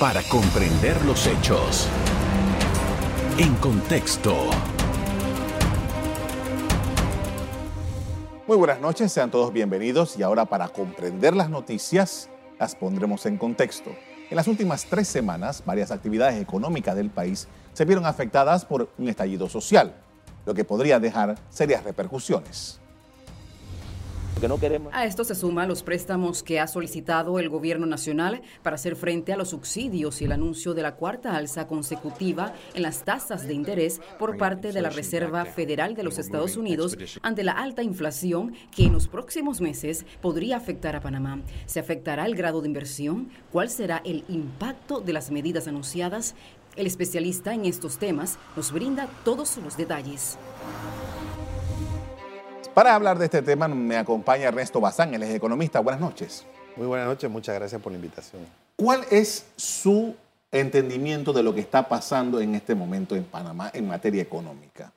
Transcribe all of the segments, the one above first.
para comprender los hechos. En contexto. Muy buenas noches, sean todos bienvenidos y ahora para comprender las noticias las pondremos en contexto. En las últimas tres semanas, varias actividades económicas del país se vieron afectadas por un estallido social, lo que podría dejar serias repercusiones no queremos. A esto se suman los préstamos que ha solicitado el gobierno nacional para hacer frente a los subsidios y el anuncio de la cuarta alza consecutiva en las tasas de interés por parte de la Reserva Federal de los Estados Unidos ante la alta inflación que en los próximos meses podría afectar a Panamá. ¿Se afectará el grado de inversión? ¿Cuál será el impacto de las medidas anunciadas? El especialista en estos temas nos brinda todos los detalles. Para hablar de este tema me acompaña Ernesto Bazán, él es economista. Buenas noches. Muy buenas noches, muchas gracias por la invitación. ¿Cuál es su entendimiento de lo que está pasando en este momento en Panamá en materia económica?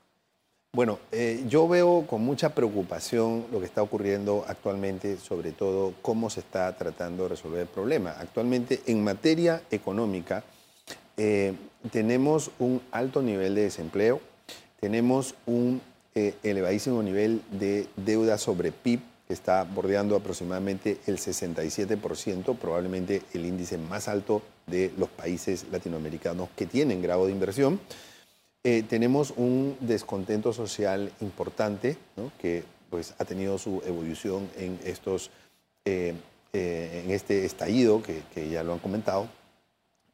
Bueno, eh, yo veo con mucha preocupación lo que está ocurriendo actualmente, sobre todo cómo se está tratando de resolver el problema. Actualmente, en materia económica, eh, tenemos un alto nivel de desempleo, tenemos un eh, elevadísimo nivel de deuda sobre PIB, que está bordeando aproximadamente el 67%, probablemente el índice más alto de los países latinoamericanos que tienen grado de inversión. Eh, tenemos un descontento social importante, que pues, ha tenido su evolución en, estos, eh, en este estallido que, que, ya lo han comentado.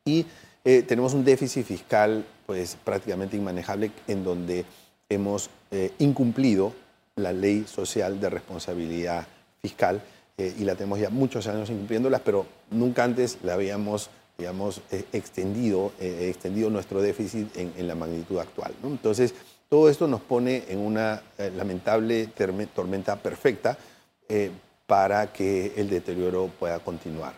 Y tenemos un déficit fiscal pues, prácticamente inmanejable en donde hemos eh, incumplido la ley social de responsabilidad fiscal eh, y la tenemos ya muchos años incumpliéndolas, pero nunca antes la habíamos digamos, eh, extendido, extendido nuestro déficit en, la magnitud actual. Entonces, todo esto nos pone en una lamentable tormenta perfecta para que el deterioro pueda continuar.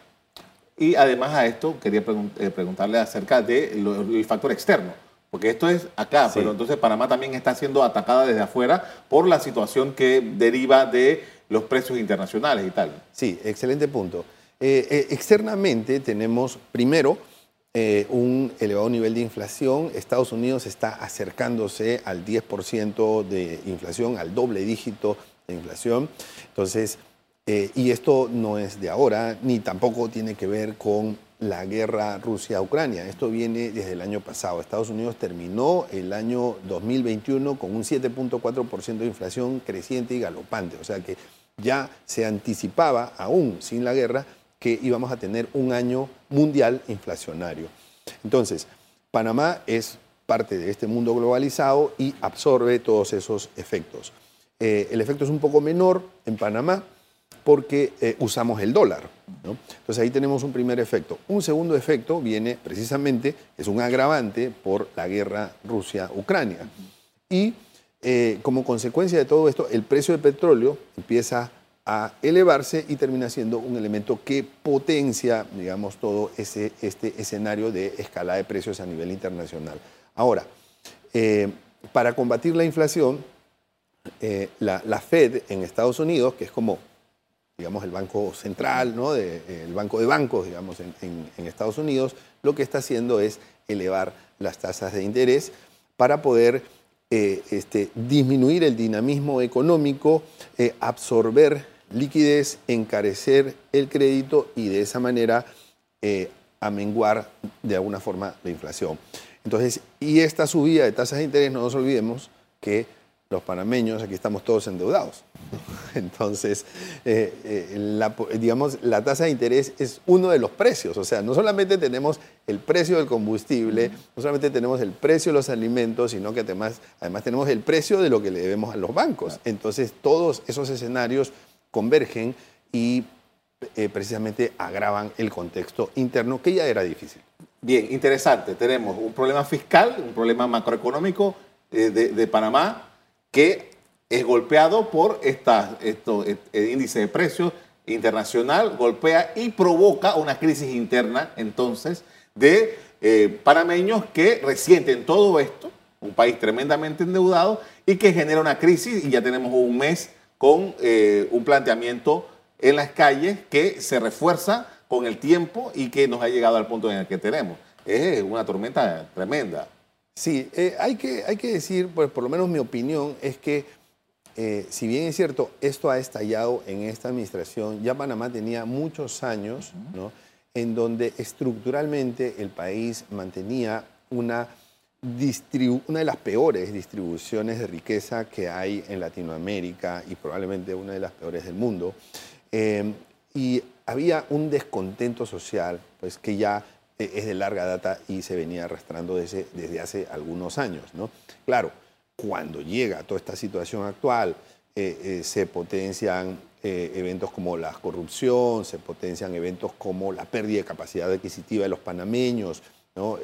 Y además a esto quería preguntarle acerca del factor externo porque esto es acá, pero entonces Panamá también está siendo atacada desde afuera por la situación que deriva de los precios internacionales y tal. Sí, excelente punto. Eh, eh, externamente tenemos primero eh, un elevado nivel de inflación. Estados Unidos está acercándose al 10% de inflación, al doble dígito de inflación. Entonces, y esto no es de ahora, ni tampoco tiene que ver con la guerra Rusia-Ucrania. Esto viene desde el año pasado. Estados Unidos terminó el año 2021 con un 7.4% de inflación creciente y galopante. O sea que ya se anticipaba, aún sin la guerra, que íbamos a tener un año mundial inflacionario. Entonces, Panamá es parte de este mundo globalizado y absorbe todos esos efectos. Eh, el efecto es un poco menor en Panamá, porque eh, usamos el dólar. Entonces ahí tenemos un primer efecto. Un segundo efecto viene precisamente, es un agravante por la guerra Rusia-Ucrania. Y eh, como consecuencia de todo esto, el precio del petróleo empieza a elevarse y termina siendo un elemento que potencia, digamos, todo ese, este escenario de escalada de precios a nivel internacional. Ahora, eh, para combatir la inflación, la, la Fed en Estados Unidos, que es como digamos, el Banco Central, ¿no? Eh, el Banco de Bancos, digamos, en, Estados Unidos, lo que está haciendo es elevar las tasas de interés para poder eh, este, disminuir el dinamismo económico, eh, absorber liquidez, encarecer el crédito y de esa manera amenguar de alguna forma la inflación. Entonces, y esta subida de tasas de interés, no nos olvidemos que los panameños, aquí estamos todos endeudados. Entonces, eh, eh, la, digamos, la tasa de interés es uno de los precios. O sea, no solamente tenemos el precio del combustible, no solamente tenemos el precio de los alimentos, sino que además, además tenemos el precio de lo que le debemos a los bancos. Entonces, todos esos escenarios convergen y eh, precisamente agravan el contexto interno, que ya era difícil. Bien, interesante. Tenemos un problema fiscal, un problema macroeconómico de Panamá, que es golpeado por esta, esto, el índice de precios internacional, golpea y provoca una crisis interna entonces de eh, panameños que resienten todo esto, un país tremendamente endeudado y que genera una crisis y ya tenemos un mes con eh, un planteamiento en las calles que se refuerza con el tiempo y que nos ha llegado al punto en el que tenemos. Es una tormenta tremenda. Sí, eh, hay, que, hay que decir, pues por lo menos mi opinión es que eh, si bien es cierto, esto ha estallado en esta administración, ya Panamá tenía muchos años ¿no? en donde estructuralmente el país mantenía una, una de las peores distribuciones de riqueza que hay en Latinoamérica y probablemente una de las peores del mundo. Eh, y había un descontento social, pues que ya eh, es de larga data y se venía arrastrando desde, desde hace algunos años. ¿no? Claro, cuando llega toda esta situación actual, eh, eh, se potencian eventos como la corrupción, se potencian eventos como la pérdida de capacidad adquisitiva de los panameños, ¿no?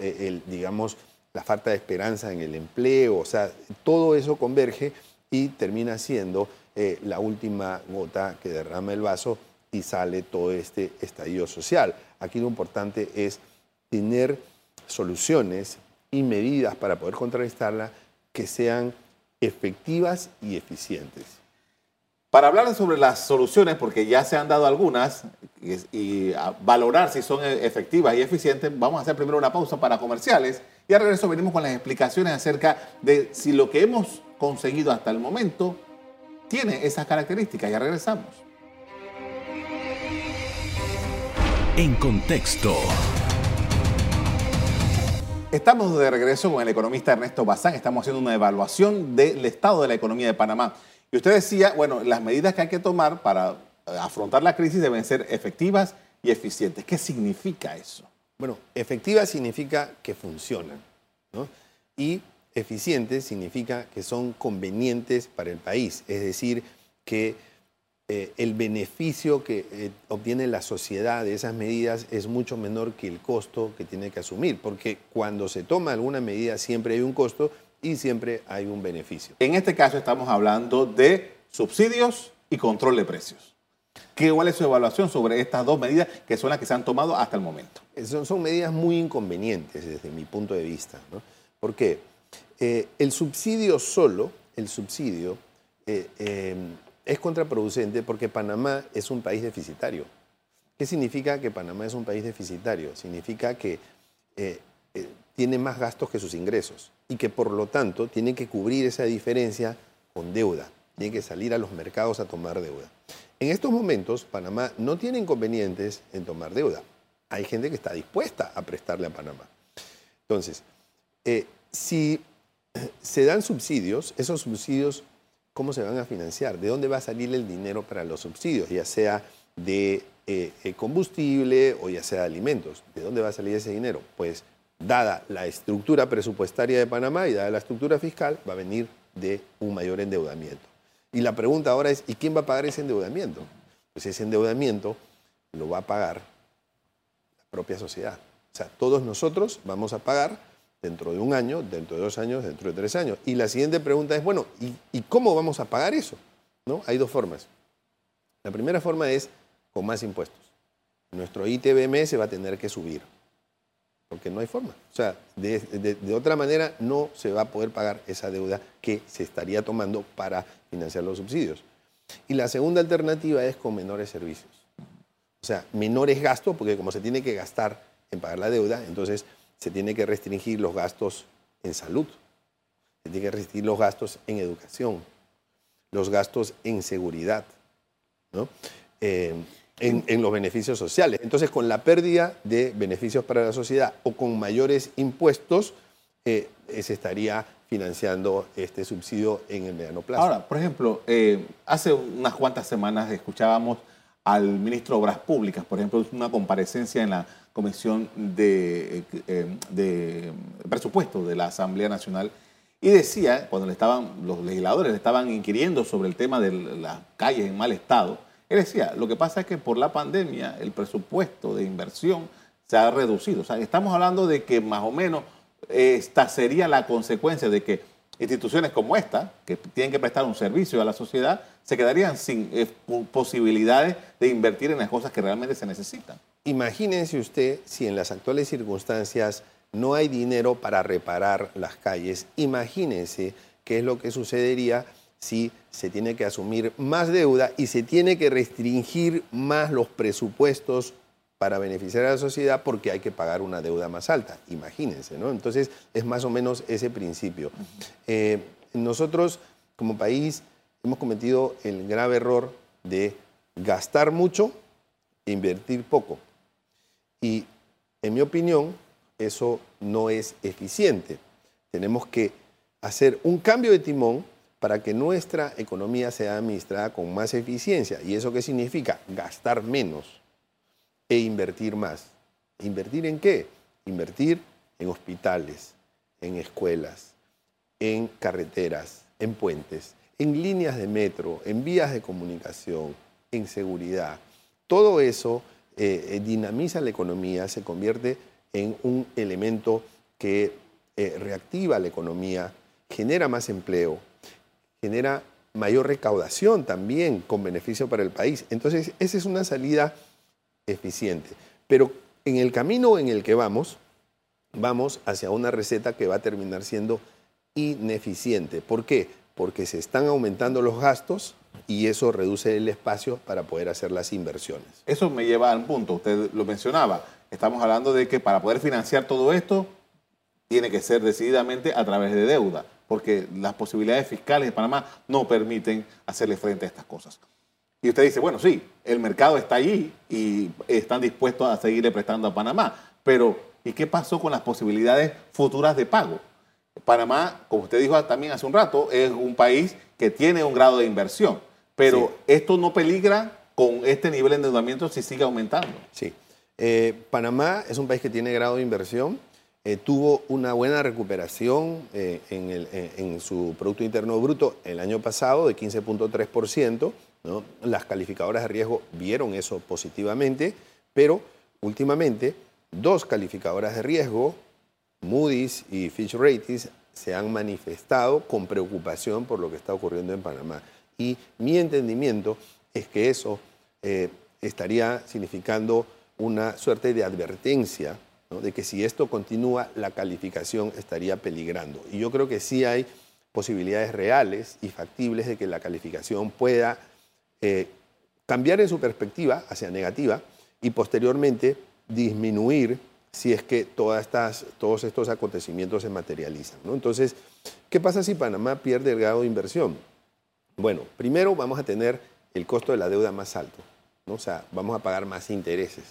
digamos, la falta de esperanza en el empleo, o sea, todo eso converge y termina siendo la última gota que derrama el vaso y sale todo este estallido social. Aquí lo importante es tener soluciones y medidas para poder contrarrestarla que sean efectivas y eficientes. Para hablar sobre las soluciones, porque ya se han dado algunas, y, valorar si son efectivas y eficientes, vamos a hacer primero una pausa para comerciales y al regreso venimos con las explicaciones acerca de si lo que hemos conseguido hasta el momento tiene esas características. Ya regresamos. En contexto. Estamos de regreso con el economista Ernesto Bazán. Estamos haciendo una evaluación del estado de la economía de Panamá. Y usted decía, bueno, las medidas que hay que tomar para eh, afrontar la crisis deben ser efectivas y eficientes. ¿Qué significa eso? Bueno, efectivas significa que funcionan, ¿no? Y eficientes significa que son convenientes para el país, es decir, que eh, el beneficio que eh, obtiene la sociedad de esas medidas es mucho menor que el costo que tiene que asumir, porque cuando se toma alguna medida siempre hay un costo y siempre hay un beneficio. En este caso estamos hablando de subsidios y control de precios. ¿Qué, ¿Cuál es su evaluación sobre estas dos medidas que son las que se han tomado hasta el momento? Son, son medidas muy inconvenientes desde mi punto de vista. ¿no? ¿Por qué? Eh, el subsidio solo, el subsidio, es contraproducente porque Panamá es un país deficitario. ¿Qué significa que Panamá es un país deficitario? Significa que eh, eh, tiene más gastos que sus ingresos y que por lo tanto tiene que cubrir esa diferencia con deuda, tiene que salir a los mercados a tomar deuda. En estos momentos, Panamá no tiene inconvenientes en tomar deuda. Hay gente que está dispuesta a prestarle a Panamá. Entonces, eh, si se dan subsidios, esos subsidios cómo se van a financiar, de dónde va a salir el dinero para los subsidios, ya sea de eh, eh, combustible o ya sea de alimentos. ¿De dónde va a salir ese dinero? Pues dada la estructura presupuestaria de Panamá y dada la estructura fiscal, va a venir de un mayor endeudamiento. Y la pregunta ahora es, ¿y quién va a pagar ese endeudamiento? Pues ese endeudamiento lo va a pagar la propia sociedad. O sea, todos nosotros vamos a pagar dentro de un año, dentro de dos años, dentro de tres años. Y la siguiente pregunta es, bueno, ¿y, cómo vamos a pagar eso? ¿No? Hay dos formas. La primera forma es con más impuestos. Nuestro ITBM se va a tener que subir, porque no hay forma. O sea, de, de, otra manera no se va a poder pagar esa deuda que se estaría tomando para financiar los subsidios. Y la segunda alternativa es con menores servicios. O sea, menores gastos, porque como se tiene que gastar en pagar la deuda, entonces se tiene que restringir los gastos en salud, se tiene que restringir los gastos en educación, los gastos en seguridad, ¿no? Eh, en, los beneficios sociales. Entonces, con la pérdida de beneficios para la sociedad o con mayores impuestos, eh, se estaría financiando este subsidio en el mediano plazo. Ahora, por ejemplo, eh, hace unas cuantas semanas escuchábamos al ministro de Obras Públicas, por ejemplo, una comparecencia en la Comisión de, eh, de Presupuesto de la Asamblea Nacional y decía, cuando le estaban, los legisladores le estaban inquiriendo sobre el tema de las calles en mal estado, él decía, lo que pasa es que por la pandemia el presupuesto de inversión se ha reducido. O sea, estamos hablando de que más o menos esta sería la consecuencia de que instituciones como esta, que tienen que prestar un servicio a la sociedad, se quedarían sin eh, posibilidades de invertir en las cosas que realmente se necesitan. Imagínense usted si en las actuales circunstancias no hay dinero para reparar las calles. Imagínense qué es lo que sucedería si se tiene que asumir más deuda y se tiene que restringir más los presupuestos para beneficiar a la sociedad porque hay que pagar una deuda más alta. Imagínense, ¿no? Entonces es más o menos ese principio. Eh, nosotros como país hemos cometido el grave error de gastar mucho e invertir poco. Y en mi opinión, eso no es eficiente. Tenemos que hacer un cambio de timón para que nuestra economía sea administrada con más eficiencia. ¿Y eso qué significa? Gastar menos e invertir más. ¿Invertir en qué? Invertir en hospitales, en escuelas, en carreteras, en puentes, en líneas de metro, en vías de comunicación, en seguridad. Todo eso eh, eh, dinamiza la economía, se convierte en un elemento que eh, reactiva la economía, genera más empleo, genera mayor recaudación también con beneficio para el país. Entonces, esa es una salida eficiente. Pero en el camino en el que vamos, vamos hacia una receta que va a terminar siendo ineficiente. ¿Por qué? Porque se están aumentando los gastos y eso reduce el espacio para poder hacer las inversiones. Eso me lleva a un punto, usted lo mencionaba, estamos hablando de que para poder financiar todo esto tiene que ser decididamente a través de deuda, porque las posibilidades fiscales de Panamá no permiten hacerle frente a estas cosas. Y usted dice, bueno, sí, el mercado está allí y están dispuestos a seguirle prestando a Panamá, pero ¿y qué pasó con las posibilidades futuras de pago? Panamá, como usted dijo también hace un rato, es un país que tiene un grado de inversión, pero esto no peligra con este nivel de endeudamiento si sigue aumentando. Sí. Eh, Panamá es un país que tiene grado de inversión, eh, tuvo una buena recuperación eh, en, en, su Producto Interno Bruto el año pasado de 15.3%. ¿no? Las calificadoras de riesgo vieron eso positivamente, pero últimamente dos calificadoras de riesgo, Moody's y Fitch Ratings, se han manifestado con preocupación por lo que está ocurriendo en Panamá. Y mi entendimiento es que eso eh, estaría significando una suerte de advertencia de que si esto continúa, la calificación estaría peligrando. Y yo creo que sí hay posibilidades reales y factibles de que la calificación pueda eh, cambiar en su perspectiva hacia negativa y posteriormente disminuir si es que todas estas, todos estos acontecimientos se materializan. ¿no? Entonces, ¿qué pasa si Panamá pierde el grado de inversión? Bueno, primero vamos a tener el costo de la deuda más alto, ¿no? o sea, vamos a pagar más intereses,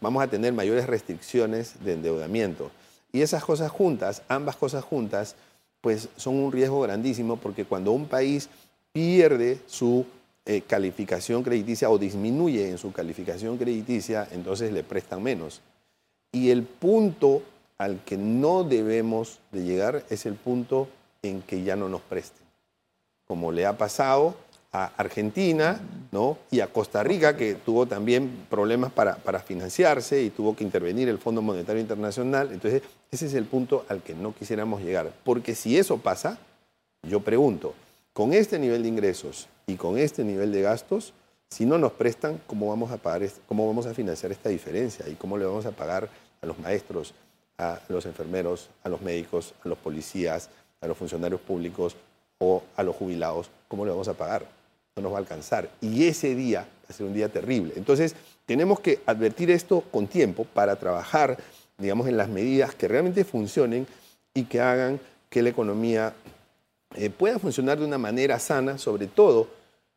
vamos a tener mayores restricciones de endeudamiento. Y esas cosas juntas, ambas cosas juntas, pues son un riesgo grandísimo porque cuando un país pierde su eh, calificación crediticia o disminuye en su calificación crediticia, entonces le prestan menos. Y el punto al que no debemos de llegar es el punto en que ya no nos presten, como le ha pasado a Argentina ¿no? y a Costa Rica, que tuvo también problemas para, para financiarse y tuvo que intervenir el Fondo Monetario Internacional. Entonces, ese es el punto al que no quisiéramos llegar. Porque si eso pasa, yo pregunto, con este nivel de ingresos y con este nivel de gastos, si no nos prestan, ¿cómo vamos a pagar, cómo vamos a financiar esta diferencia y cómo le vamos a pagar a los maestros, a los enfermeros, a los médicos, a los policías, a los funcionarios públicos o a los jubilados? ¿Cómo le vamos a pagar? No nos va a alcanzar. Y ese día va a ser un día terrible. Entonces, tenemos que advertir esto con tiempo para trabajar, digamos, en las medidas que realmente funcionen y que hagan que la economía eh, pueda funcionar de una manera sana, sobre todo,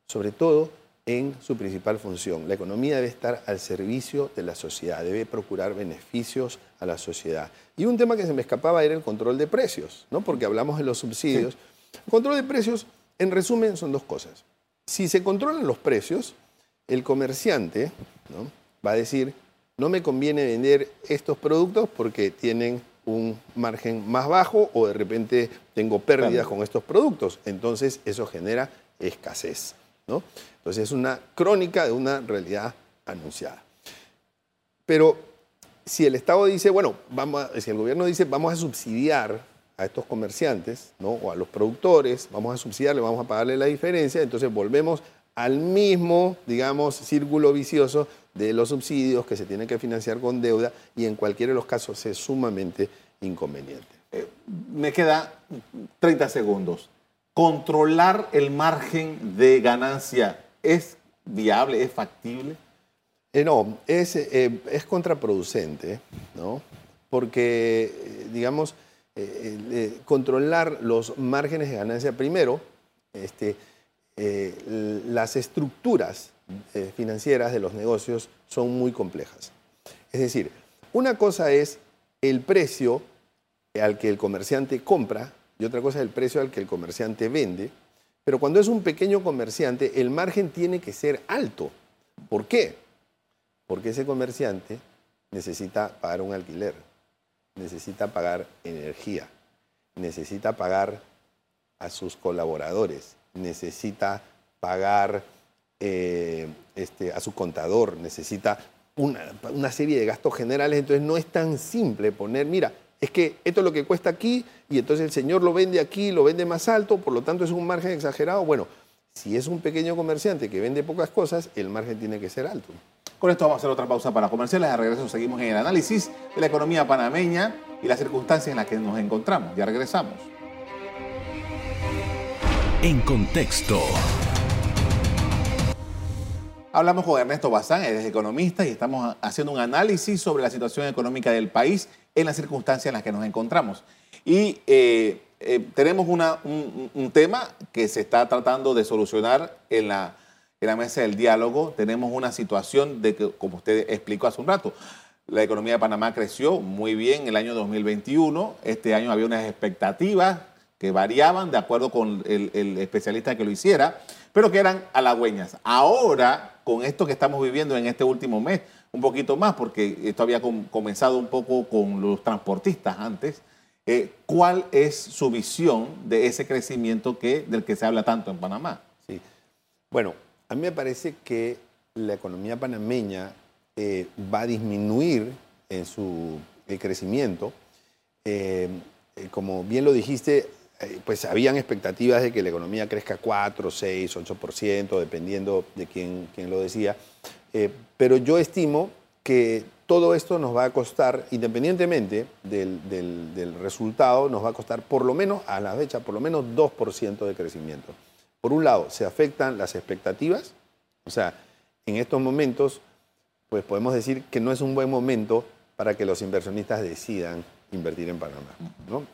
sobre todo en su principal función. La economía debe estar al servicio de la sociedad, debe procurar beneficios a la sociedad. Y un tema que se me escapaba era el control de precios, ¿no? porque hablamos de los subsidios. El control de precios, en resumen, son dos cosas. Si se controlan los precios, el comerciante va a decir, no me conviene vender estos productos porque tienen un margen más bajo o de repente tengo pérdidas con estos productos. Entonces eso genera escasez. Entonces es una crónica de una realidad anunciada. Pero si el Estado dice, bueno, si el gobierno dice, vamos a subsidiar a estos comerciantes ¿no? o a los productores, vamos a subsidiarle, vamos a pagarle la diferencia, entonces volvemos al mismo, digamos, círculo vicioso de los subsidios que se tienen que financiar con deuda y en cualquiera de los casos es sumamente inconveniente. Eh, me queda 30 segundos. ¿Controlar el margen de ganancia es viable, es factible? no, es, es contraproducente, ¿no? Porque, digamos, controlar los márgenes de ganancia primero, este, las estructuras financieras de los negocios son muy complejas. Es decir, una cosa es el precio al que el comerciante compra y otra cosa es el precio al que el comerciante vende. Pero cuando es un pequeño comerciante, el margen tiene que ser alto. ¿Por qué? Porque ese comerciante necesita pagar un alquiler, necesita pagar energía, necesita pagar a sus colaboradores, necesita pagar eh, este, a su contador, necesita una, serie de gastos generales, entonces no es tan simple poner, mira, es que esto es lo que cuesta aquí y entonces el señor lo vende aquí, lo vende más alto, por lo tanto es un margen exagerado. Bueno, si es un pequeño comerciante que vende pocas cosas, el margen tiene que ser alto. Con esto vamos a hacer otra pausa para comerciales. A regreso seguimos en el análisis de la economía panameña y las circunstancias en las que nos encontramos. Ya regresamos. En contexto. Hablamos con Ernesto Bazán, él es economista y estamos haciendo un análisis sobre la situación económica del país en las circunstancias en las que nos encontramos. Y eh, eh, tenemos un, tema que se está tratando de solucionar en la, en la mesa del diálogo. Tenemos una situación de que, como usted explicó hace un rato, la economía de Panamá creció muy bien en el año 2021. Este año había unas expectativas que variaban de acuerdo con el, el especialista que lo hiciera, pero que eran halagüeñas. Ahora con esto que estamos viviendo en este último mes, un poquito más, porque esto había comenzado un poco con los transportistas antes. Eh, ¿Cuál es su visión de ese crecimiento que, del que se habla tanto en Panamá? Sí. Bueno, a mí me parece que la economía panameña eh, va a disminuir en su crecimiento. Eh, como bien lo dijiste, pues habían expectativas de que la economía crezca 4, 6, 8%, dependiendo de quién, quién lo decía. Eh, pero yo estimo que todo esto nos va a costar, independientemente del, del, resultado, nos va a costar por lo menos, a la fecha, por lo menos 2% de crecimiento. Por un lado, se afectan las expectativas, o sea, en estos momentos, pues podemos decir que no es un buen momento para que los inversionistas decidan invertir en Panamá.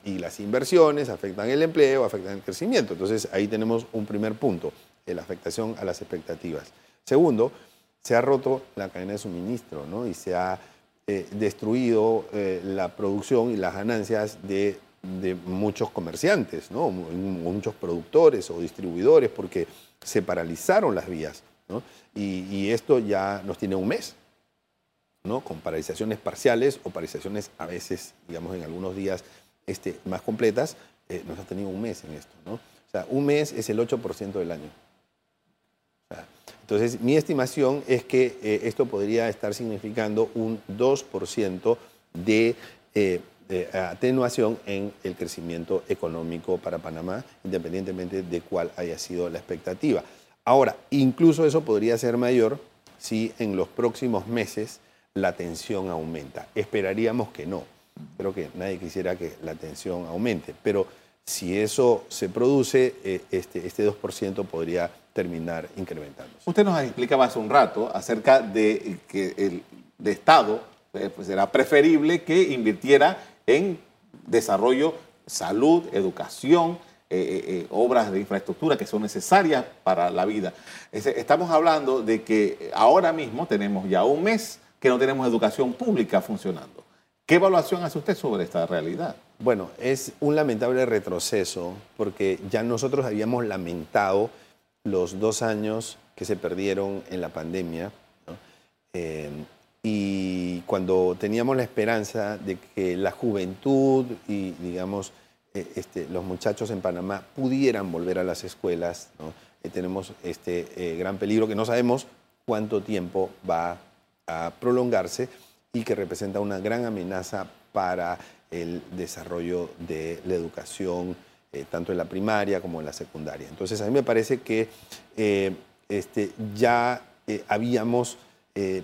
Y las inversiones afectan el empleo, afectan el crecimiento. Entonces ahí tenemos un primer punto, la afectación a las expectativas. Segundo, se ha roto la cadena de suministro ¿no? y se ha eh, destruido eh, la producción y las ganancias de, muchos comerciantes, ¿no? muchos productores o distribuidores, porque se paralizaron las vías. Y, y esto ya nos tiene un mes. Con paralizaciones parciales o paralizaciones a veces, digamos, en algunos días este, más completas, eh, nos ha tenido un mes en esto. ¿no? O sea, un mes es el 8% del año. entonces, mi estimación es que eh, esto podría estar significando un 2% de, eh, de atenuación en el crecimiento económico para Panamá, independientemente de cuál haya sido la expectativa. Ahora, incluso eso podría ser mayor si en los próximos meses la tensión aumenta. Esperaríamos que no. Creo que nadie quisiera que la tensión aumente, pero si eso se produce, eh, este, este 2% podría terminar incrementando. Usted nos explicaba hace un rato acerca de que el Estado eh, pues será preferible que invirtiera en desarrollo, salud, educación, eh, obras de infraestructura que son necesarias para la vida. Estamos hablando de que ahora mismo tenemos ya un mes que no tenemos educación pública funcionando. ¿Qué evaluación hace usted sobre esta realidad? Bueno, es un lamentable retroceso porque ya nosotros habíamos lamentado los dos años que se perdieron en la pandemia eh, y cuando teníamos la esperanza de que la juventud y, digamos, eh, este, los muchachos en Panamá pudieran volver a las escuelas, eh, tenemos este gran peligro que no sabemos cuánto tiempo va a a prolongarse y que representa una gran amenaza para el desarrollo de la educación, eh, tanto en la primaria como en la secundaria. Entonces, a mí me parece que eh, este, ya eh, habíamos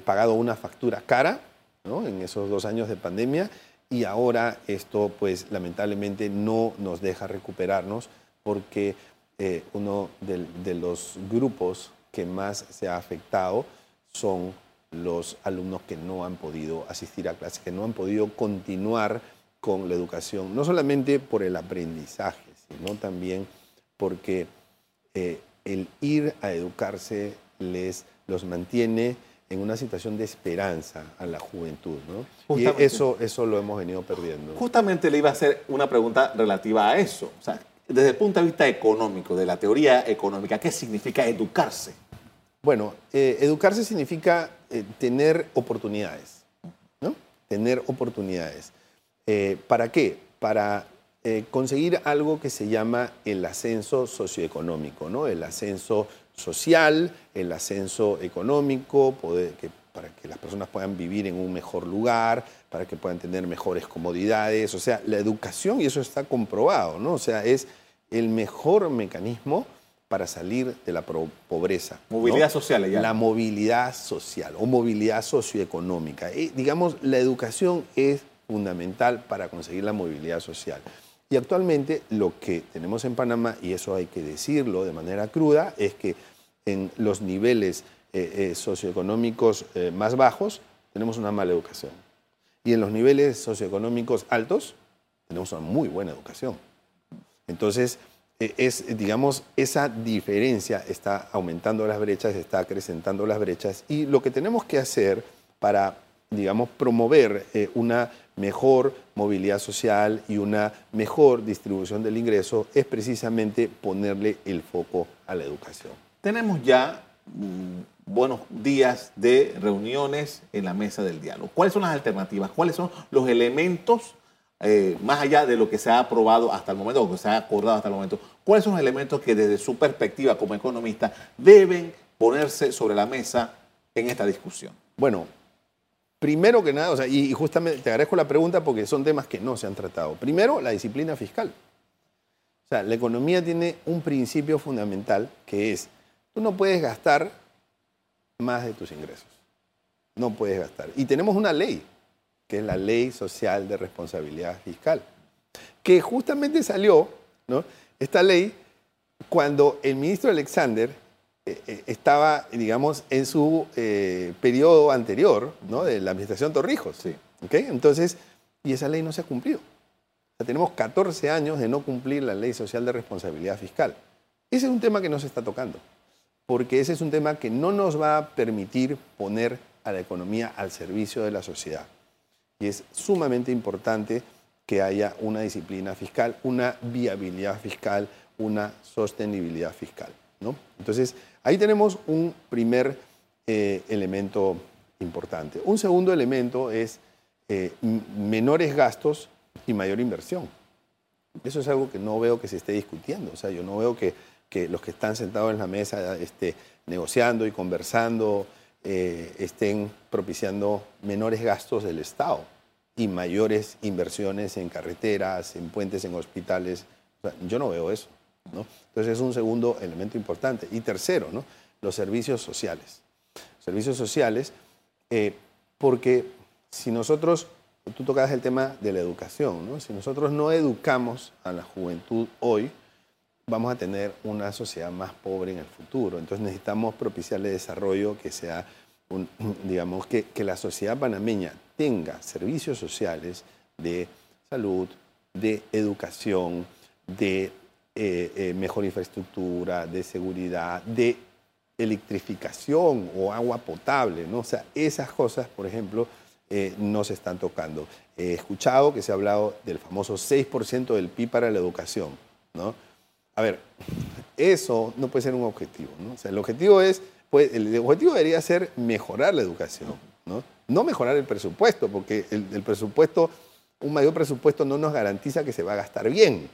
pagado una factura cara en esos dos años de pandemia y ahora esto, pues, lamentablemente no nos deja recuperarnos porque uno de los grupos que más se ha afectado son los alumnos que no han podido asistir a clases, que no han podido continuar con la educación, no solamente por el aprendizaje, sino también porque eh, el ir a educarse les los mantiene en una situación de esperanza a la juventud. ¿no? Y eso, eso lo hemos venido perdiendo. Justamente le iba a hacer una pregunta relativa a eso. O sea, desde el punto de vista económico, de la teoría económica, ¿qué significa educarse? Bueno, eh, educarse significa eh, tener oportunidades, ¿no? Tener oportunidades. Eh, ¿Para qué? Para conseguir algo que se llama el ascenso socioeconómico, ¿no? El ascenso social, el ascenso económico, poder, que, para que las personas puedan vivir en un mejor lugar, para que puedan tener mejores comodidades. O sea, la educación, y eso está comprobado, ¿no? O sea, es el mejor mecanismo para salir de la pobreza. Movilidad social, ya. La movilidad social o movilidad socioeconómica. Y, digamos, la educación es fundamental para conseguir la movilidad social. Y actualmente lo que tenemos en Panamá, y eso hay que decirlo de manera cruda, es que en los niveles eh, eh, socioeconómicos eh, más bajos tenemos una mala educación. Y en los niveles socioeconómicos altos tenemos una muy buena educación. Entonces, es, digamos, esa diferencia está aumentando las brechas, está acrecentando las brechas y lo que tenemos que hacer para, digamos, promover eh, una mejor movilidad social y una mejor distribución del ingreso es precisamente ponerle el foco a la educación. Tenemos ya mm, buenos días de reuniones en la mesa del diálogo. ¿Cuáles son las alternativas? ¿Cuáles son los elementos eh, más allá de lo que se ha aprobado hasta el momento o que se ha acordado hasta el momento, ¿cuáles son los elementos que desde su perspectiva como economista deben ponerse sobre la mesa en esta discusión? Bueno, primero que nada, y, justamente te agradezco la pregunta porque son temas que no se han tratado. Primero, la disciplina fiscal. O sea, la economía tiene un principio fundamental que es, tú no puedes gastar más de tus ingresos. No puedes gastar. Y tenemos una ley que es la Ley Social de Responsabilidad Fiscal, que justamente salió, ¿no? esta ley, cuando el ministro Alexander eh, eh, estaba, digamos, en su eh, periodo anterior, ¿no? de la administración Torrijos. Sí. Entonces, y esa ley no se ha cumplido. tenemos 14 años de no cumplir la Ley Social de Responsabilidad Fiscal. Ese es un tema que no se está tocando, porque ese es un tema que no nos va a permitir poner a la economía al servicio de la sociedad. Y es sumamente importante que haya una disciplina fiscal, una viabilidad fiscal, una sostenibilidad fiscal. ¿no? Entonces, ahí tenemos un primer eh, elemento importante. Un segundo elemento es eh, menores gastos y mayor inversión. Eso es algo que no veo que se esté discutiendo. O sea, yo no veo que, que los que están sentados en la mesa este, negociando y conversando eh, estén propiciando menores gastos del Estado y mayores inversiones en carreteras, en puentes, en hospitales. yo no veo eso. ¿no? Entonces es un segundo elemento importante. Y tercero, ¿no? los servicios sociales. Servicios sociales, eh, porque si nosotros, tú tocabas el tema de la educación, ¿no? si nosotros no educamos a la juventud hoy, vamos a tener una sociedad más pobre en el futuro. Entonces necesitamos propiciarle desarrollo que sea, digamos, que, que la sociedad panameña tenga servicios sociales de salud, de educación, de eh, eh, mejor infraestructura, de seguridad, de electrificación o agua potable, ¿no? O sea, esas cosas, por ejemplo, eh, no se están tocando. He escuchado que se ha hablado del famoso 6% del PIB para la educación, ¿no? A ver, eso no puede ser un objetivo. ¿no? O sea, el objetivo es, pues, el objetivo debería ser mejorar la educación, ¿no? No mejorar el presupuesto, porque el, presupuesto, un mayor presupuesto no nos garantiza que se va a gastar bien.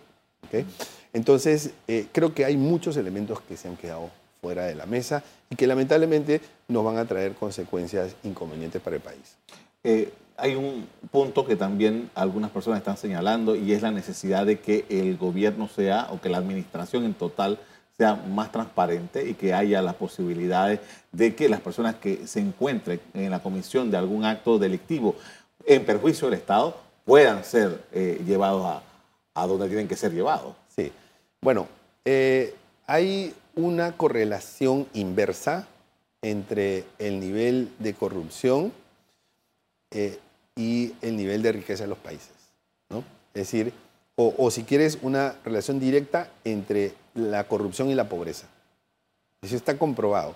Entonces, eh, creo que hay muchos elementos que se han quedado fuera de la mesa y que lamentablemente nos van a traer consecuencias inconvenientes para el país. Eh, hay un punto que también algunas personas están señalando y es la necesidad de que el gobierno sea o que la administración en total sea más transparente y que haya las posibilidades de que las personas que se encuentren en la comisión de algún acto delictivo en perjuicio del Estado puedan ser eh, llevados a, donde tienen que ser llevados. Sí. Bueno, eh, hay una correlación inversa entre el nivel de corrupción eh, y el nivel de riqueza de los países. ¿no? Es decir, o, si quieres, una relación directa entre la corrupción y la pobreza. Eso está comprobado.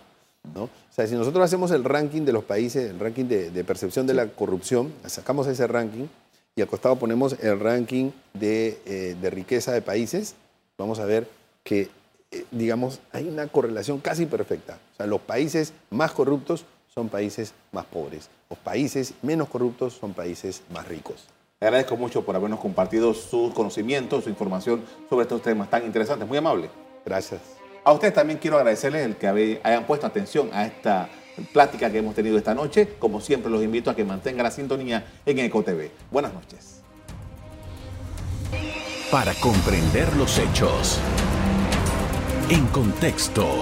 ¿no? O sea, si nosotros hacemos el ranking de los países, el ranking de, percepción de la corrupción, sacamos ese ranking y al costado ponemos el ranking de, eh, de riqueza de países, vamos a ver que, eh, digamos, hay una correlación casi perfecta. O sea, los países más corruptos son países más pobres. Los países menos corruptos son países más ricos. Le agradezco mucho por habernos compartido sus conocimientos, su información sobre estos temas tan interesantes. Muy amable. Gracias. A ustedes también quiero agradecerles el que hayan puesto atención a esta plática que hemos tenido esta noche. Como siempre, los invito a que mantengan la sintonía en EcoTV. Buenas noches. Para comprender los hechos. En contexto.